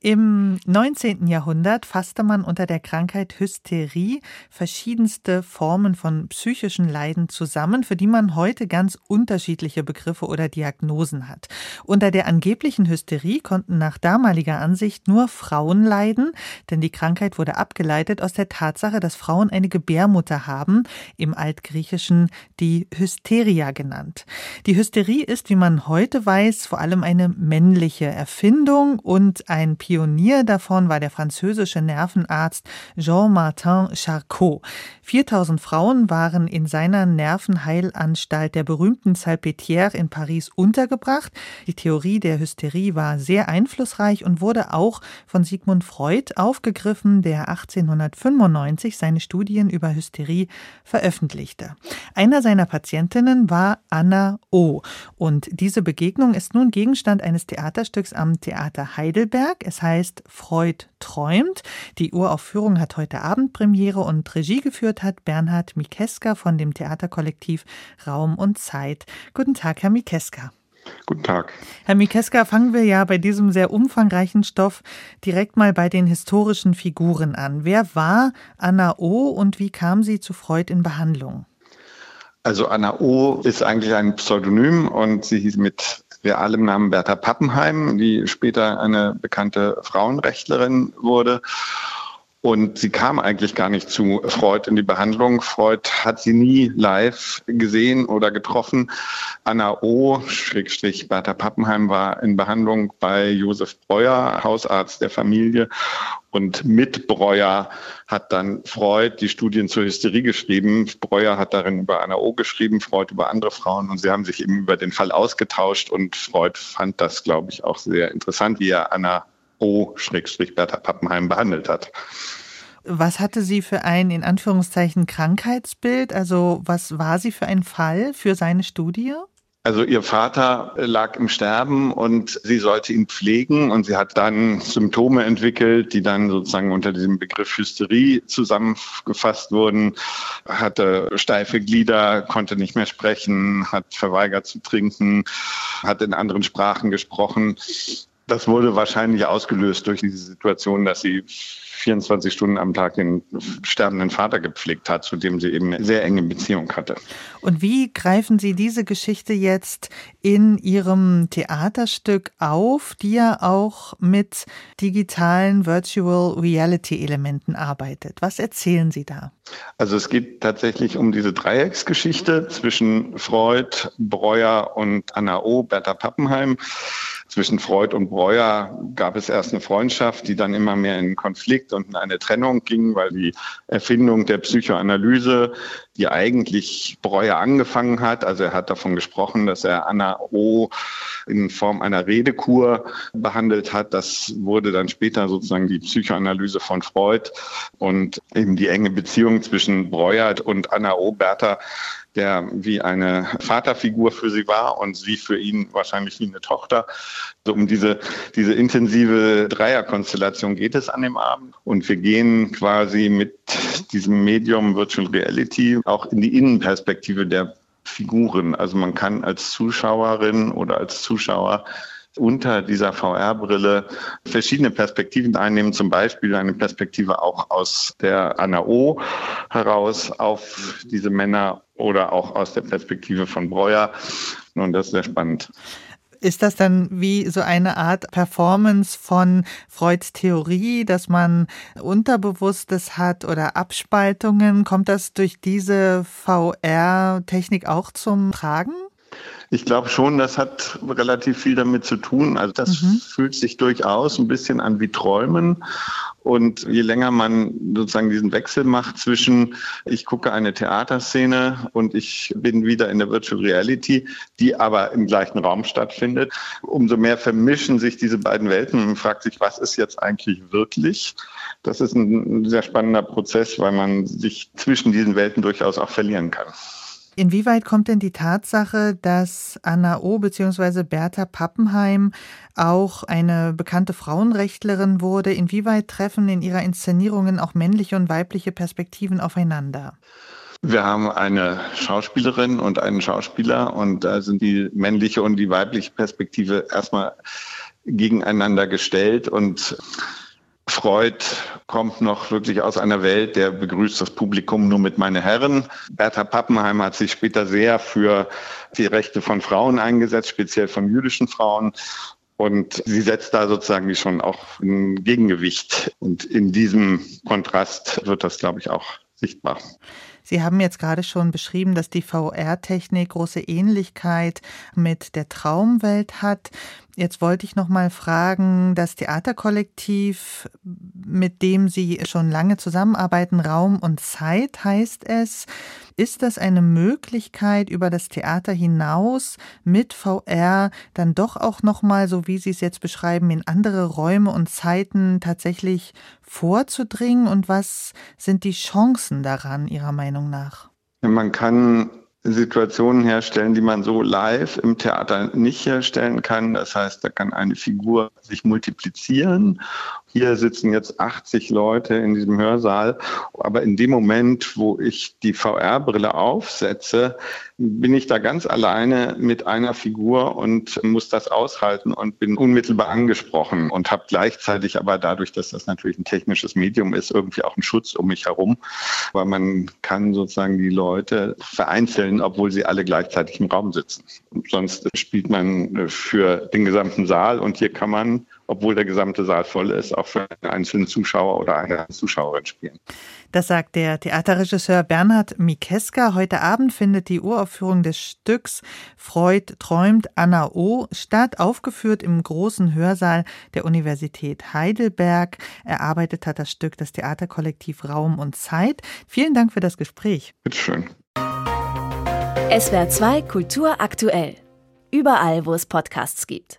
Im 19. Jahrhundert fasste man unter der Krankheit Hysterie verschiedenste Formen von psychischen Leiden zusammen, für die man heute ganz unterschiedliche Begriffe oder Diagnosen hat. Unter der angeblichen Hysterie konnten nach damaliger Ansicht nur Frauen leiden, denn die Krankheit wurde abgeleitet aus der Tatsache, dass Frauen eine Gebärmutter haben, im Altgriechischen die Hysteria genannt. Die Hysterie ist, wie man heute weiß, vor allem eine männliche Erfindung und ein Pionier davon war der französische Nervenarzt Jean-Martin Charcot. 4000 Frauen waren in seiner Nervenheilanstalt der berühmten Salpêtrière in Paris untergebracht. Die Theorie der Hysterie war sehr einflussreich und wurde auch von Sigmund Freud aufgegriffen, der 1895 seine Studien über Hysterie veröffentlichte. Einer seiner Patientinnen war Anna O. Und diese Begegnung ist nun Gegenstand eines Theaterstücks am Theater Heidelberg. Es heißt Freud träumt. Die Uraufführung hat heute Abend Premiere und Regie geführt hat Bernhard Mikeska von dem Theaterkollektiv Raum und Zeit. Guten Tag, Herr Mikeska. Guten Tag. Herr Mikeska, fangen wir ja bei diesem sehr umfangreichen Stoff direkt mal bei den historischen Figuren an. Wer war Anna O und wie kam sie zu Freud in Behandlung? Also Anna O ist eigentlich ein Pseudonym und sie hieß mit realem Namen Bertha Pappenheim, die später eine bekannte Frauenrechtlerin wurde. Und sie kam eigentlich gar nicht zu Freud in die Behandlung. Freud hat sie nie live gesehen oder getroffen. Anna O. Schrägstrich Bertha Pappenheim war in Behandlung bei Josef Breuer, Hausarzt der Familie. Und mit Breuer hat dann Freud die Studien zur Hysterie geschrieben. Breuer hat darin über Anna O. geschrieben, Freud über andere Frauen. Und sie haben sich eben über den Fall ausgetauscht. Und Freud fand das, glaube ich, auch sehr interessant, wie er Anna O-Bertha Pappenheim behandelt hat. Was hatte sie für ein, in Anführungszeichen, Krankheitsbild? Also was war sie für ein Fall für seine Studie? Also ihr Vater lag im Sterben und sie sollte ihn pflegen und sie hat dann Symptome entwickelt, die dann sozusagen unter diesem Begriff Hysterie zusammengefasst wurden, hatte steife Glieder, konnte nicht mehr sprechen, hat verweigert zu trinken, hat in anderen Sprachen gesprochen. Das wurde wahrscheinlich ausgelöst durch diese Situation, dass sie 24 Stunden am Tag den sterbenden Vater gepflegt hat, zu dem sie eben eine sehr enge Beziehung hatte. Und wie greifen Sie diese Geschichte jetzt in Ihrem Theaterstück auf, die ja auch mit digitalen Virtual Reality Elementen arbeitet? Was erzählen Sie da? Also es geht tatsächlich um diese Dreiecksgeschichte zwischen Freud, Breuer und Anna O, Bertha Pappenheim. Zwischen Freud und Breuer gab es erst eine Freundschaft, die dann immer mehr in Konflikt und in eine Trennung ging, weil die Erfindung der Psychoanalyse, die eigentlich Breuer angefangen hat, also er hat davon gesprochen, dass er Anna O in Form einer Redekur behandelt hat. Das wurde dann später sozusagen die Psychoanalyse von Freud und eben die enge Beziehung zwischen Breuer und Anna O. Bertha der wie eine Vaterfigur für sie war und sie für ihn wahrscheinlich wie eine Tochter. So um diese, diese intensive Dreierkonstellation geht es an dem Abend. Und wir gehen quasi mit diesem Medium Virtual Reality auch in die Innenperspektive der Figuren. Also man kann als Zuschauerin oder als Zuschauer unter dieser VR-Brille verschiedene Perspektiven einnehmen, zum Beispiel eine Perspektive auch aus der ANAO heraus auf diese Männer oder auch aus der Perspektive von Breuer. Und das ist sehr spannend. Ist das dann wie so eine Art Performance von Freuds Theorie, dass man Unterbewusstes hat oder Abspaltungen? Kommt das durch diese VR-Technik auch zum Tragen? Ich glaube schon, das hat relativ viel damit zu tun. Also das mhm. fühlt sich durchaus ein bisschen an wie Träumen. Und je länger man sozusagen diesen Wechsel macht zwischen, ich gucke eine Theaterszene und ich bin wieder in der Virtual Reality, die aber im gleichen Raum stattfindet, umso mehr vermischen sich diese beiden Welten und man fragt sich, was ist jetzt eigentlich wirklich? Das ist ein sehr spannender Prozess, weil man sich zwischen diesen Welten durchaus auch verlieren kann. Inwieweit kommt denn die Tatsache, dass Anna O. bzw. Bertha Pappenheim auch eine bekannte Frauenrechtlerin wurde, inwieweit treffen in ihrer Inszenierungen auch männliche und weibliche Perspektiven aufeinander? Wir haben eine Schauspielerin und einen Schauspieler und da sind die männliche und die weibliche Perspektive erstmal gegeneinander gestellt und Freud kommt noch wirklich aus einer Welt, der begrüßt das Publikum nur mit meine Herren. Bertha Pappenheim hat sich später sehr für die Rechte von Frauen eingesetzt, speziell von jüdischen Frauen. Und sie setzt da sozusagen schon auch ein Gegengewicht. Und in diesem Kontrast wird das, glaube ich, auch sichtbar. Sie haben jetzt gerade schon beschrieben, dass die VR-Technik große Ähnlichkeit mit der Traumwelt hat. Jetzt wollte ich noch mal fragen, das Theaterkollektiv, mit dem Sie schon lange zusammenarbeiten, Raum und Zeit heißt es. Ist das eine Möglichkeit, über das Theater hinaus mit VR dann doch auch noch mal, so wie Sie es jetzt beschreiben, in andere Räume und Zeiten tatsächlich vorzudringen? Und was sind die Chancen daran Ihrer Meinung nach? Man kann Situationen herstellen, die man so live im Theater nicht herstellen kann. Das heißt, da kann eine Figur sich multiplizieren hier sitzen jetzt 80 Leute in diesem Hörsaal, aber in dem Moment, wo ich die VR-Brille aufsetze, bin ich da ganz alleine mit einer Figur und muss das aushalten und bin unmittelbar angesprochen und habe gleichzeitig aber dadurch, dass das natürlich ein technisches Medium ist, irgendwie auch einen Schutz um mich herum, weil man kann sozusagen die Leute vereinzeln, obwohl sie alle gleichzeitig im Raum sitzen. sonst spielt man für den gesamten Saal und hier kann man obwohl der gesamte Saal voll ist, auch für einen einzelnen Zuschauer oder eine Zuschauerin spielen. Das sagt der Theaterregisseur Bernhard Mikeska. Heute Abend findet die Uraufführung des Stücks Freud träumt Anna O. statt, aufgeführt im großen Hörsaal der Universität Heidelberg. Erarbeitet hat das Stück das Theaterkollektiv Raum und Zeit. Vielen Dank für das Gespräch. Bitteschön. SWR 2 Kultur aktuell. Überall, wo es Podcasts gibt.